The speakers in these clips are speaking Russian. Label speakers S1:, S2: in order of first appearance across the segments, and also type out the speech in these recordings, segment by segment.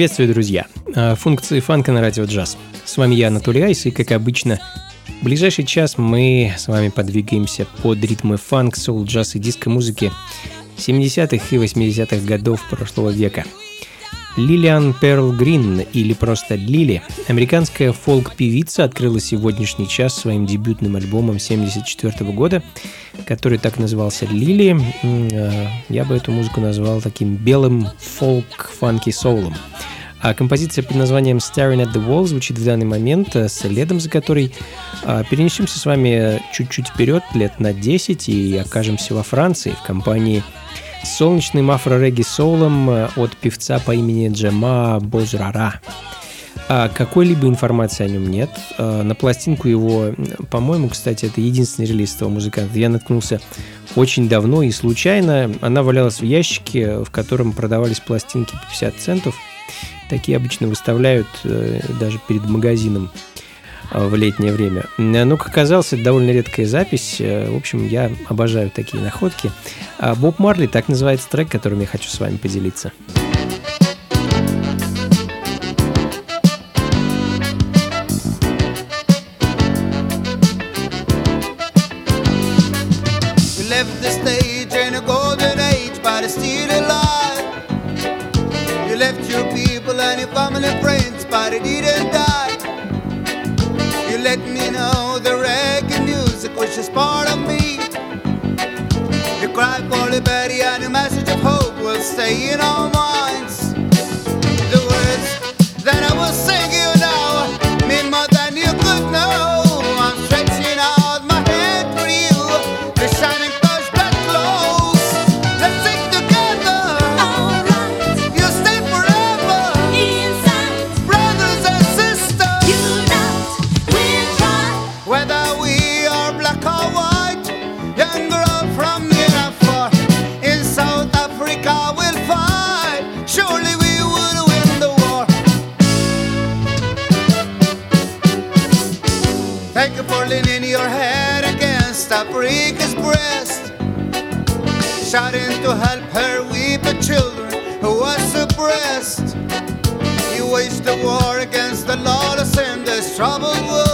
S1: Приветствую, друзья! А, функции фанка на радио джаз. С вами я, Анатолий Айс, и, как обычно, в ближайший час мы с вами подвигаемся под ритмы фанк, соул, джаз и диско-музыки 70-х и 80-х годов прошлого века. Лилиан Перл Грин, или просто Лили, американская фолк-певица, открыла сегодняшний час своим дебютным альбомом 74 года, который так назывался «Лили». А, я бы эту музыку назвал таким белым фолк-фанки-соулом. А композиция под названием Staring at the Wall звучит в данный момент, э, следом за которой а, перенесемся с вами чуть-чуть вперед, лет на 10, и окажемся во Франции в компании с солнечным афро-регги-соулом э, от певца по имени Джема Бозрара. А какой-либо информации о нем нет. А, на пластинку его, по-моему, кстати, это единственный релиз этого музыканта. Я наткнулся очень давно и случайно. Она валялась в ящике, в котором продавались пластинки по 50 центов – Такие обычно выставляют э, даже перед магазином э, в летнее время. Но, как оказалось, это довольно редкая запись. Э, в общем, я обожаю такие находки. Боб Марли, так называется трек, которым я хочу с вами поделиться.
S2: You know. my against Africa's breast, shouting to help her weep the children who was suppressed. He waged a war against the lawless and this troubled world.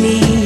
S3: me.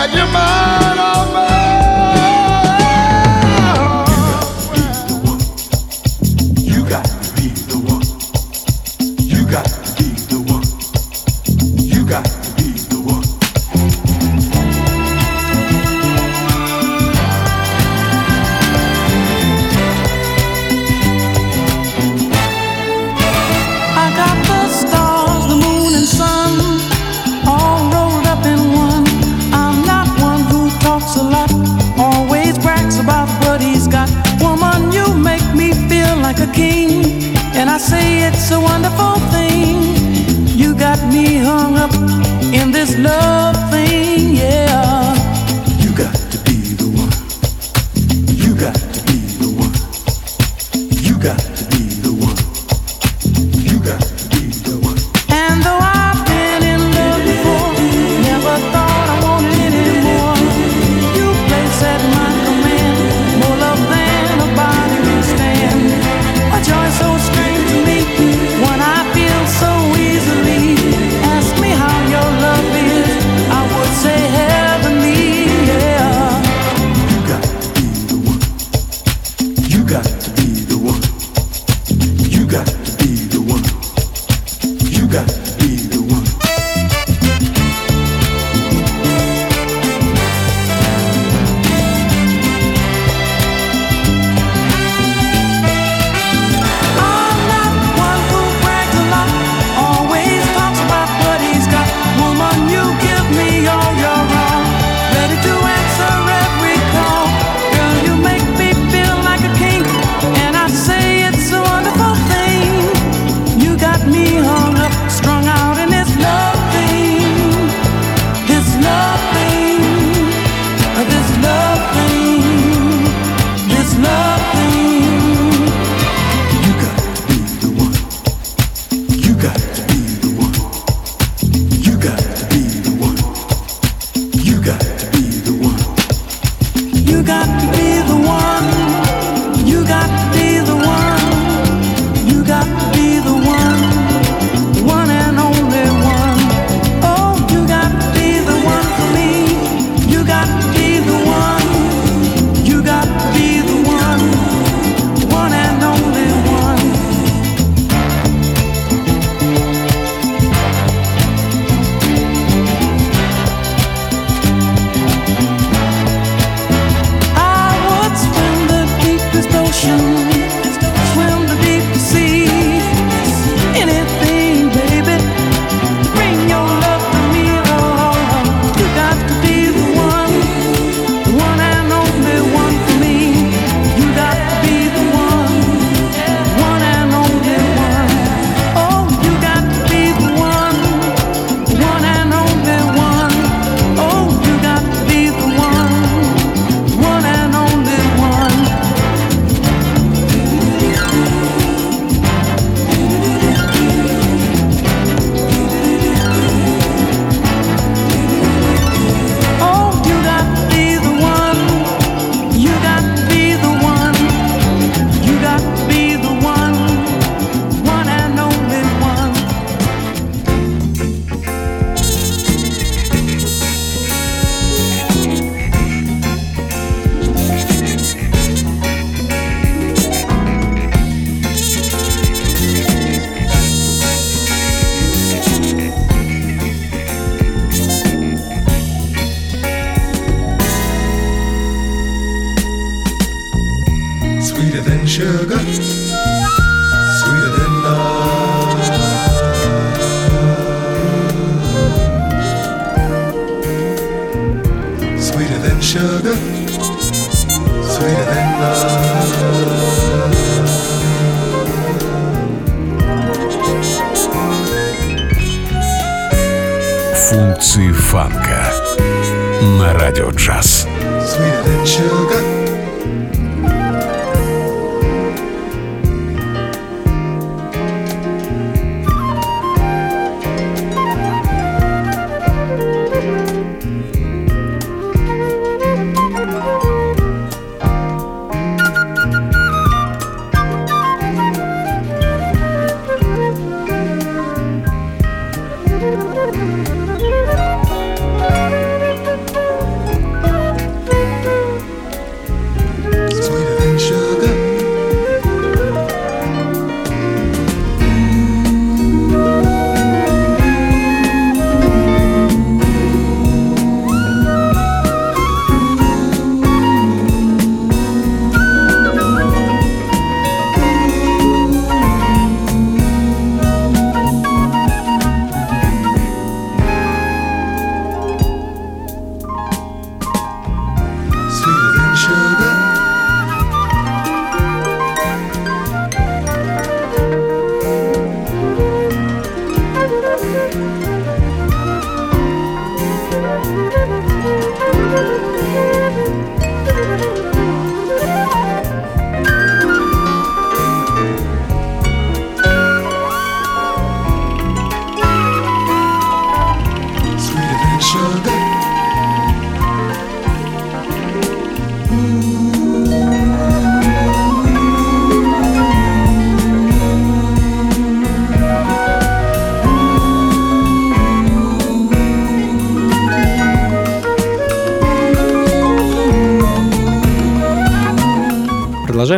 S4: had your
S5: mind.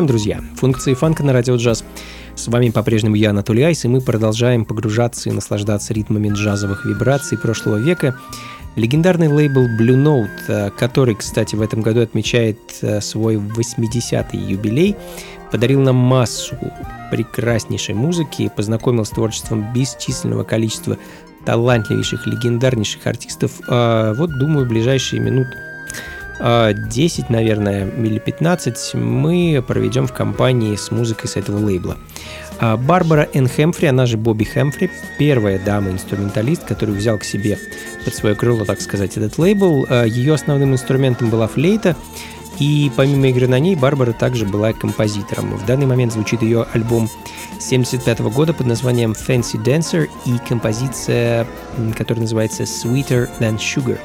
S1: Продолжаем, друзья. Функции фанка на радио джаз. С вами по-прежнему я, Анатолий Айс, и мы продолжаем погружаться и наслаждаться ритмами джазовых вибраций прошлого века. Легендарный лейбл Blue Note, э, который, кстати, в этом году отмечает э, свой 80-й юбилей, подарил нам массу прекраснейшей музыки, познакомил с творчеством бесчисленного количества талантливейших, легендарнейших артистов. А вот, думаю, в ближайшие минут а, 10, наверное, или 15 мы проведем в компании с музыкой с этого лейбла. А Барбара Н. Хэмфри, она же Бобби Хэмфри, первая дама-инструменталист, который взял к себе под свое крыло, так сказать, этот лейбл. А Ее основным инструментом была флейта, и помимо игры на ней, Барбара также была композитором. В данный момент звучит ее альбом 1975 года под названием Fancy Dancer и композиция, которая называется Sweeter Than Sugar.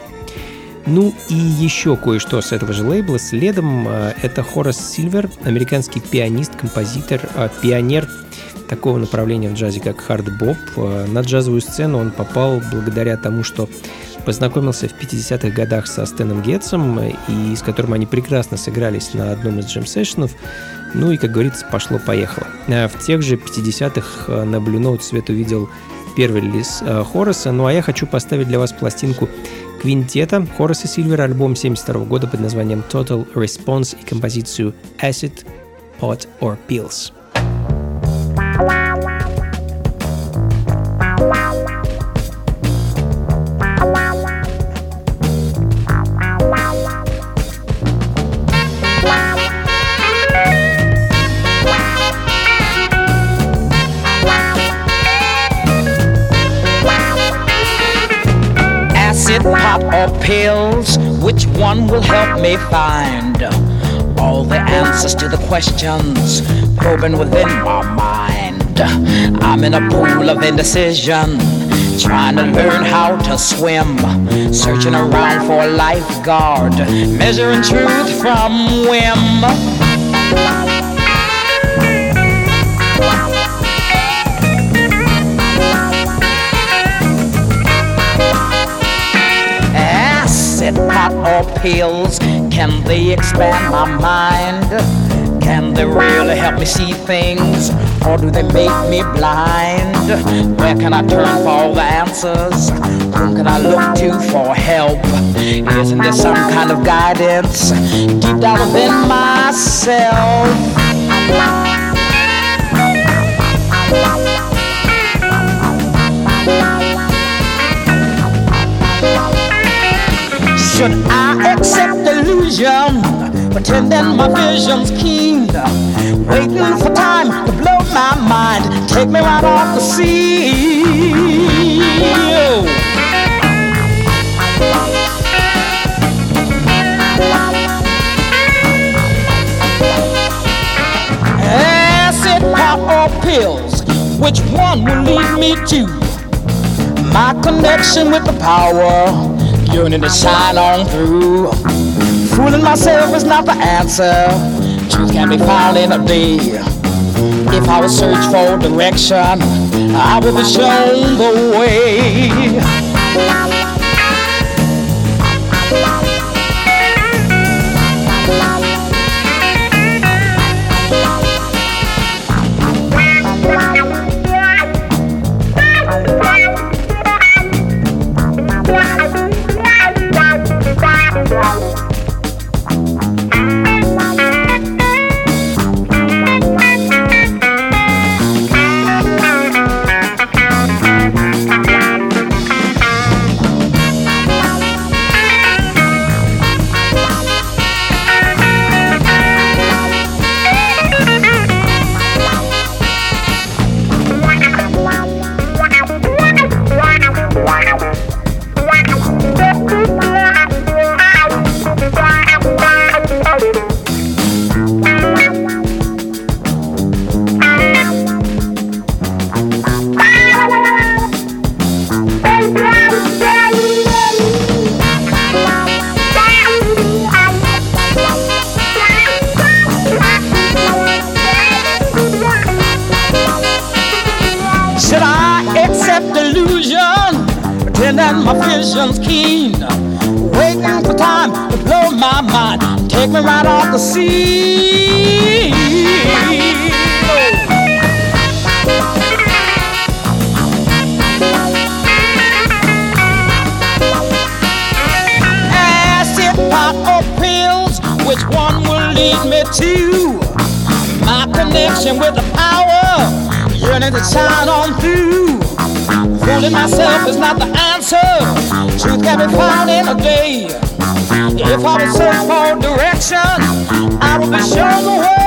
S1: Ну и еще кое-что с этого же лейбла. Следом э, это Хорас Сильвер, американский пианист, композитор, э, пионер такого направления в джазе, как хард-боп. Э, На джазовую сцену он попал благодаря тому, что познакомился в 50-х годах со Стэном Гетсом, э, и с которым они прекрасно сыгрались на одном из джем-сессионов. Ну и, как говорится, пошло-поехало. В тех же 50-х э, на Blue Note свет увидел первый релиз Хорреса, ну а я хочу поставить для вас пластинку квинтета Хорреса Сильвера, альбом 72 года под названием Total Response и композицию Acid, Pot or Pills.
S6: Pills? Which one will help me find all the answers to the questions probing within my mind? I'm in a pool of indecision, trying to learn how to swim, searching around for a lifeguard, measuring truth from whim. Acid, pop, or pills, can they expand my mind? Can they really help me see things? Or do they make me blind? Where can I turn for all the answers? Whom can I look to for help? Isn't there some kind of guidance deep down within myself? Should I accept illusion, pretending my vision's keen, waiting for time to blow my mind, take me right off the sea? Acid, pop, or pills, which one will lead me to? My connection with the power, yearning to shine on through. Fooling myself is not the answer. Truth can be found in a day. If I would search for direction, I would be shown the way. Delusion, pretending my vision's keen, waiting for time to blow my mind, take me right off the scene? Acid, pot, or pills, which one will lead me to my connection with the power, yearning to shine on through. Fooling myself is not the answer. Truth can be found in a day. If I would search for direction, I will be shown the way.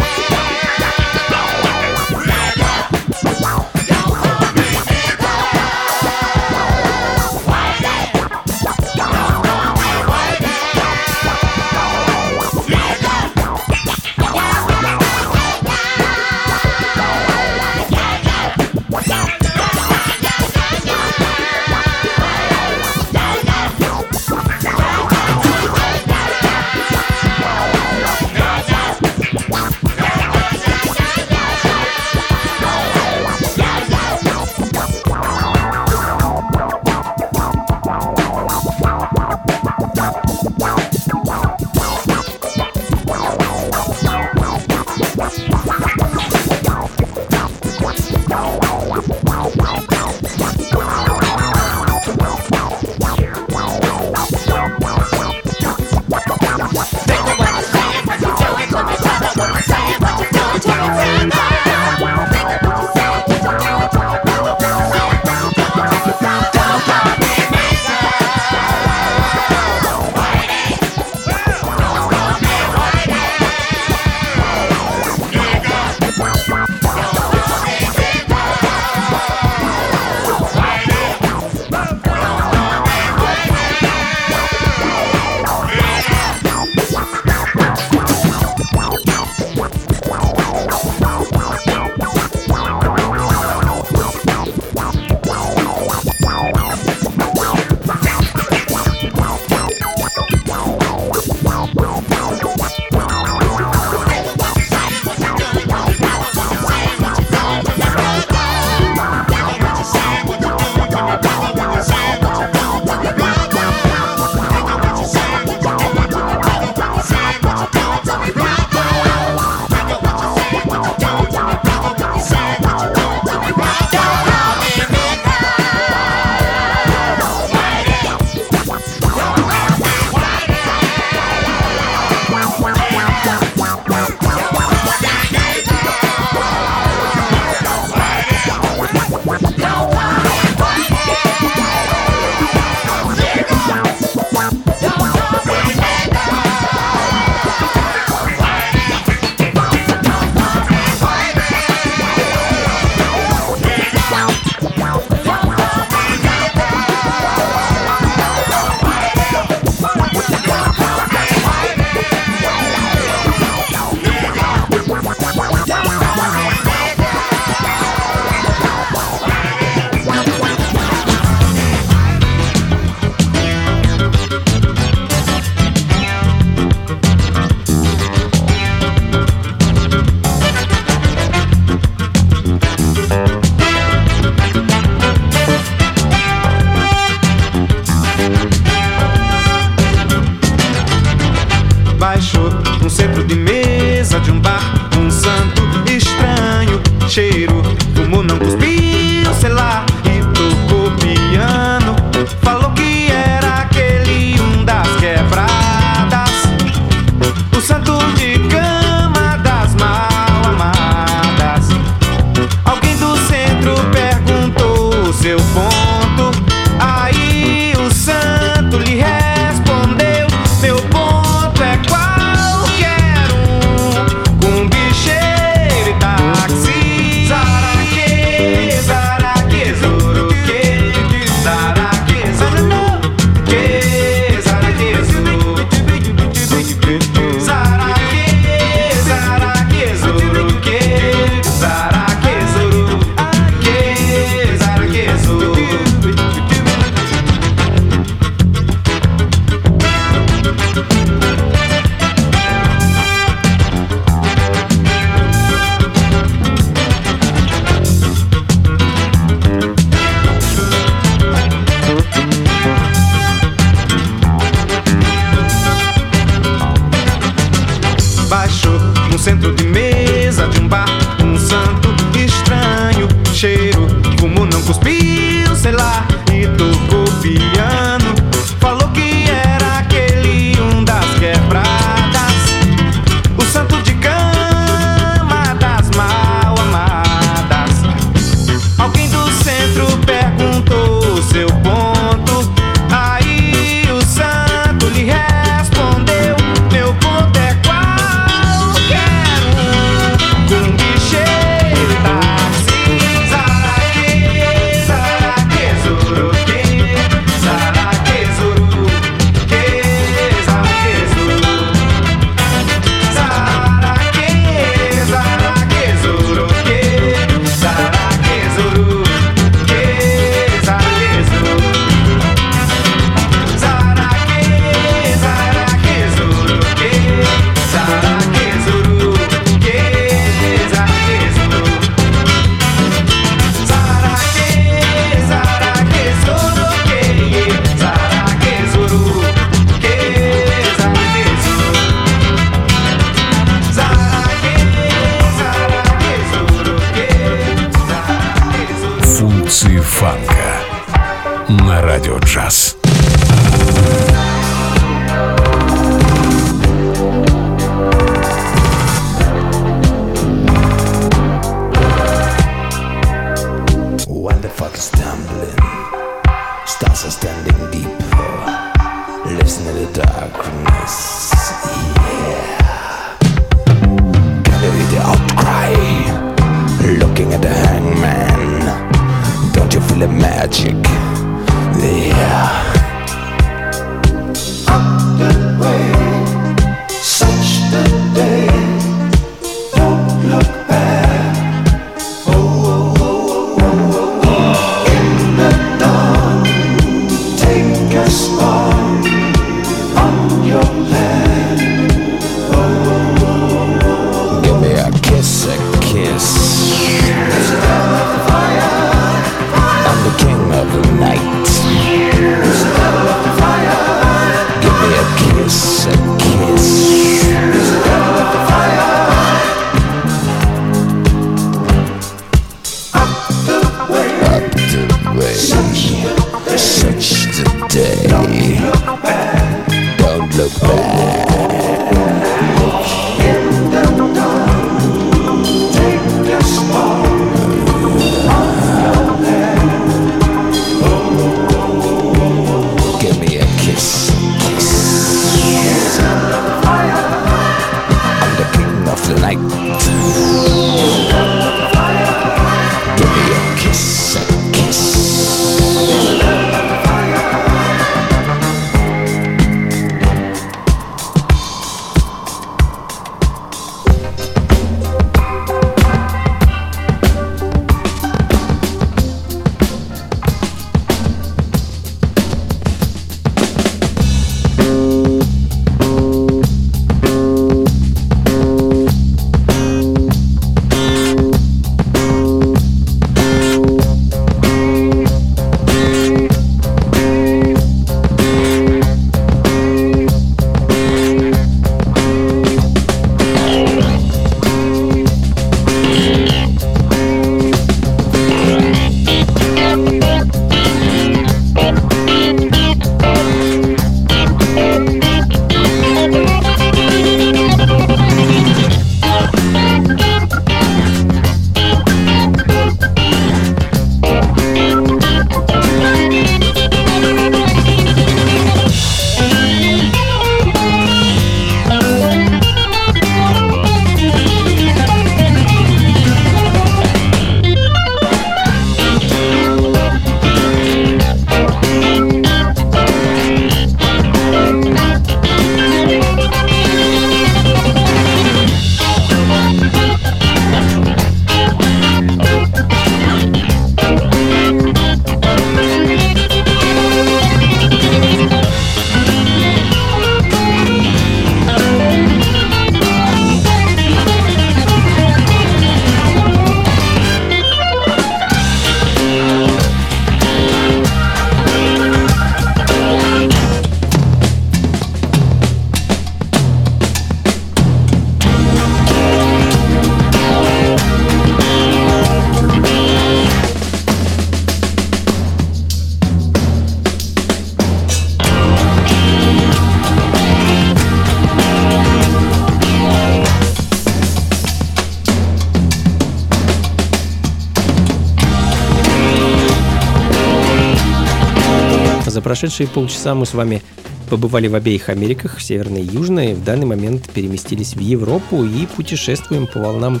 S1: Прошедшие полчаса мы с вами побывали в обеих Америках, Северной и Южной. В данный момент переместились в Европу и путешествуем по волнам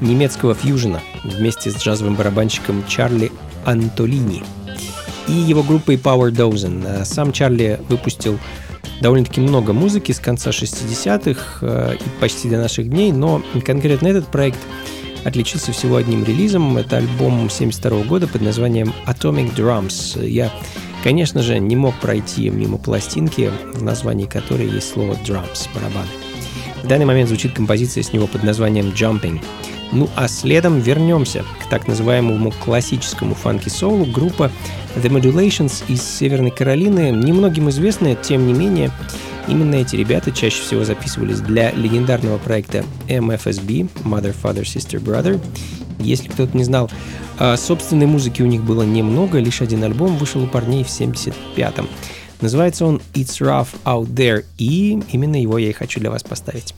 S1: немецкого фьюжена вместе с джазовым барабанщиком Чарли Антолини и его группой Power Dozen. Э, Сам Чарли выпустил довольно-таки много музыки с конца 60-х э, и почти до наших дней, но конкретно этот проект отличился всего одним релизом. Это альбом 72 года под названием Atomic Drums. Я, конечно же, не мог пройти мимо пластинки, в названии которой есть слово drums, барабаны. В данный момент звучит композиция с него под названием Jumping. Ну а следом вернемся к так называемому классическому фанки-соулу группа The Modulations из Северной Каролины, немногим известная, тем не менее, именно эти ребята чаще всего записывались для легендарного проекта MFSB, Mother, Father, Sister, Brother. Если кто-то не знал, а собственной музыки у них было немного, лишь один альбом вышел у парней в 75-м. Называется он It's Rough Out There, и именно его я и хочу для вас поставить.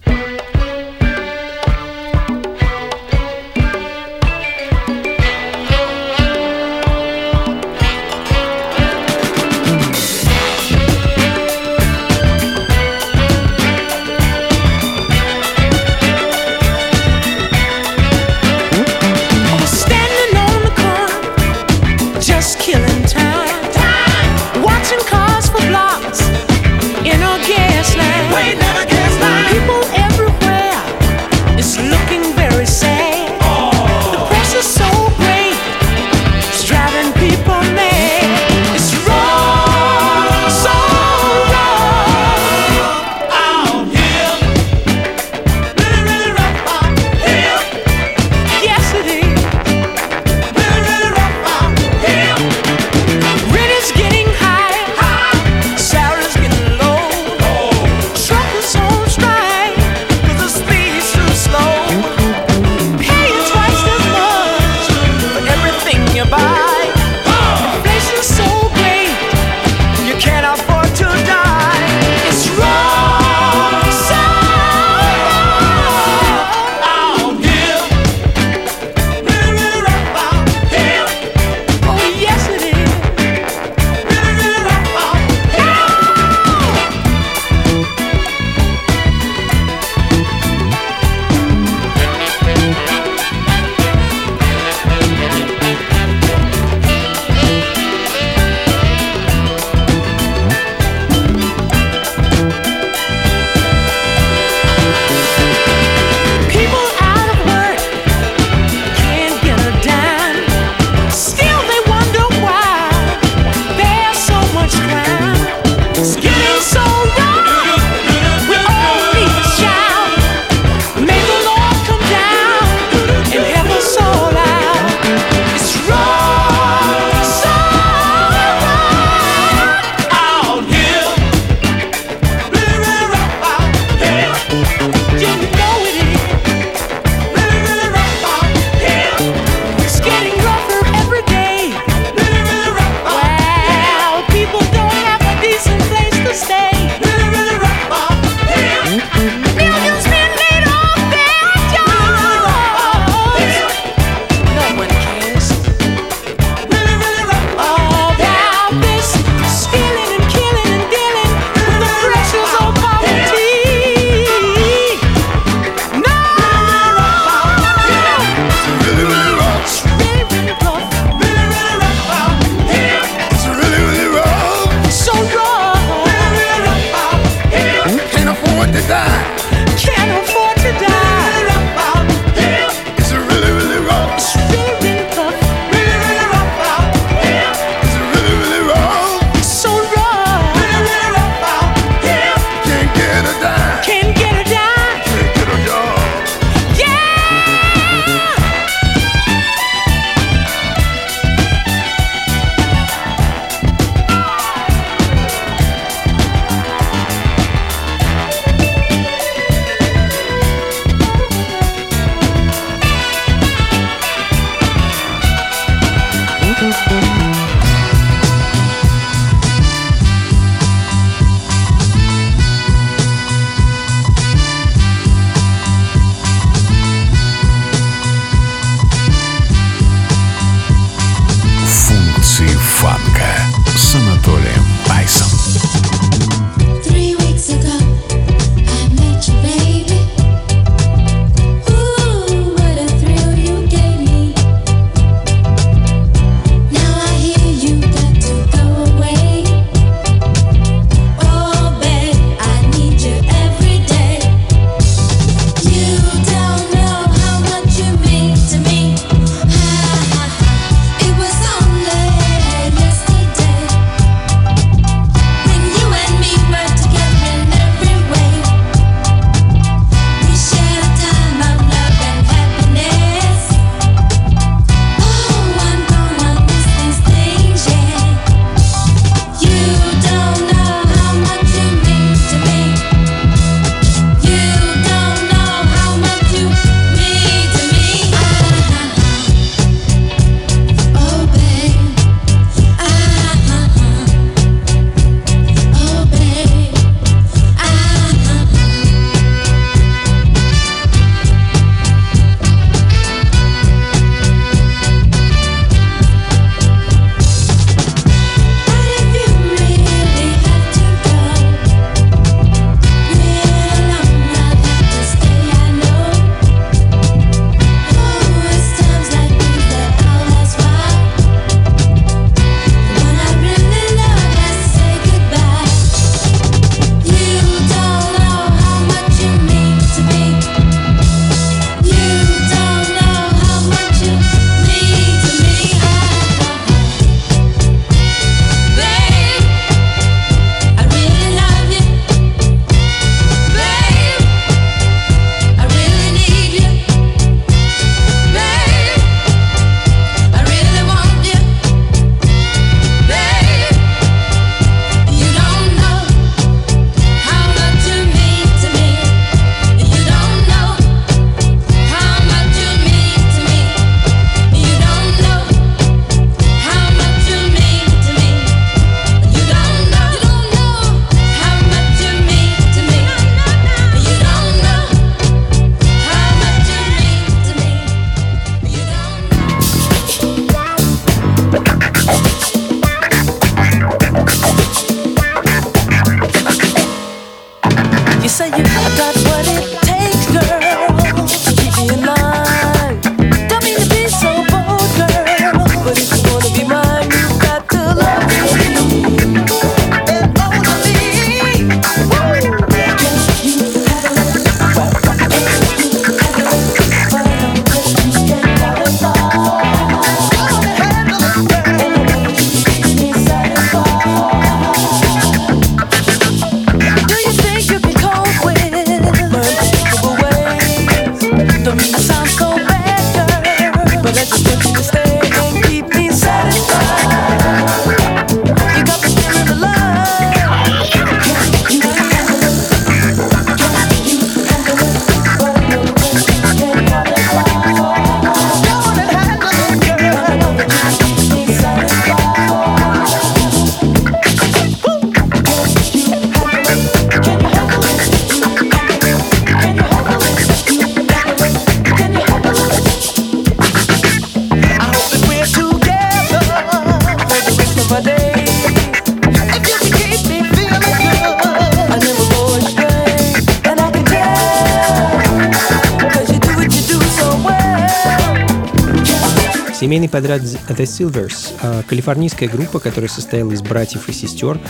S1: Семейный подряд The Silvers а, – калифорнийская группа, которая состояла из братьев и сестер.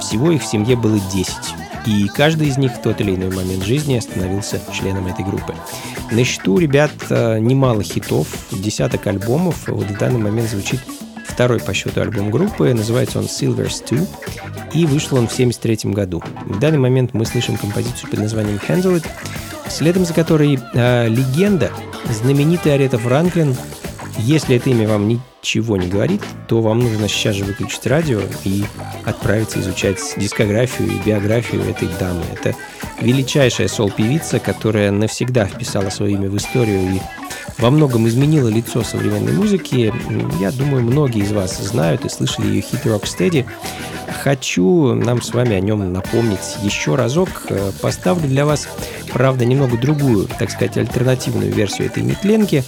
S1: Всего их в семье было 10. И каждый из них в тот или иной момент жизни становился членом этой группы. На счету ребят а, немало хитов, десяток альбомов. Вот в данный момент звучит второй по счету альбом группы. Называется он Silvers 2. И вышел он в 1973 году. В данный момент мы слышим композицию под названием Handle It, следом за которой а, легенда, знаменитый Арета Франклин, если это имя вам ничего не говорит, то вам нужно сейчас же выключить радио и отправиться изучать дискографию и биографию этой дамы. Это величайшая сол-певица, которая навсегда вписала свое имя в историю и во многом изменила лицо современной музыки. Я думаю, многие из вас знают и слышали ее хит «Rocksteady». Хочу нам с вами о нем напомнить еще разок. Э, Поставлю для вас, правда, немного другую, так сказать, альтернативную версию этой нетленки.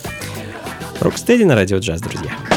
S1: Рокстеди на радио джаз, друзья.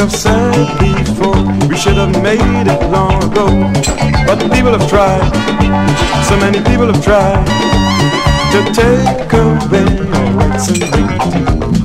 S7: I've said before, we should have made it long ago. But people have tried, so many people have tried to take away our rights and
S8: dignity.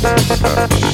S1: Ну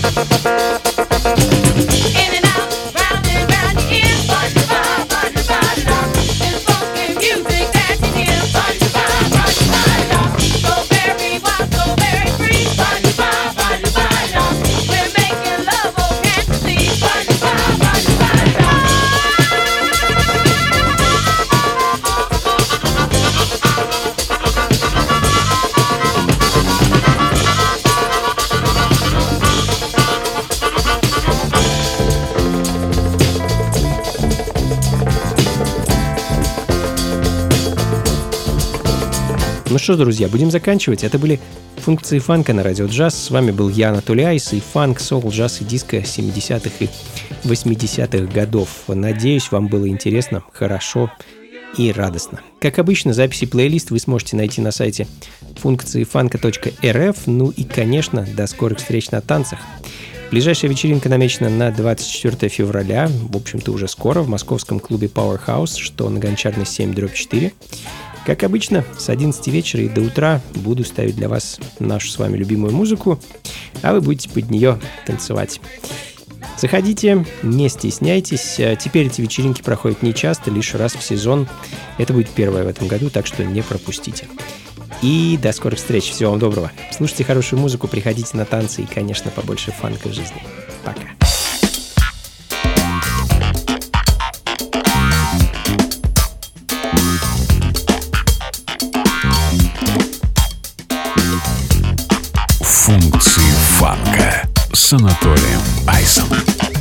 S1: что, друзья, будем заканчивать. Это были функции фанка на радио джаз. С вами был я, Анатолий Айс, и фанк, соул, джаз и диско 70-х и 80-х годов. Надеюсь, вам было интересно, хорошо и радостно. Как обычно, записи плейлист вы сможете найти на сайте функции фанка.рф. Ну и, конечно, до скорых встреч на танцах. Ближайшая вечеринка намечена на 24 февраля, в общем-то уже скоро, в московском клубе Powerhouse, что на Гончарной 7 дробь 4. Как обычно, с 11 вечера и до утра буду ставить для вас нашу с вами любимую музыку, а вы будете под нее танцевать. Заходите, не стесняйтесь. А Теперь эти вечеринки проходят не часто, лишь раз в сезон. Это будет первое в этом году, так что не пропустите. И до скорых встреч. Всего вам доброго. Слушайте хорошую музыку, приходите на танцы и, конечно, побольше фанка в жизни. Пока.
S8: Функции фанка с Анатолием Айсом.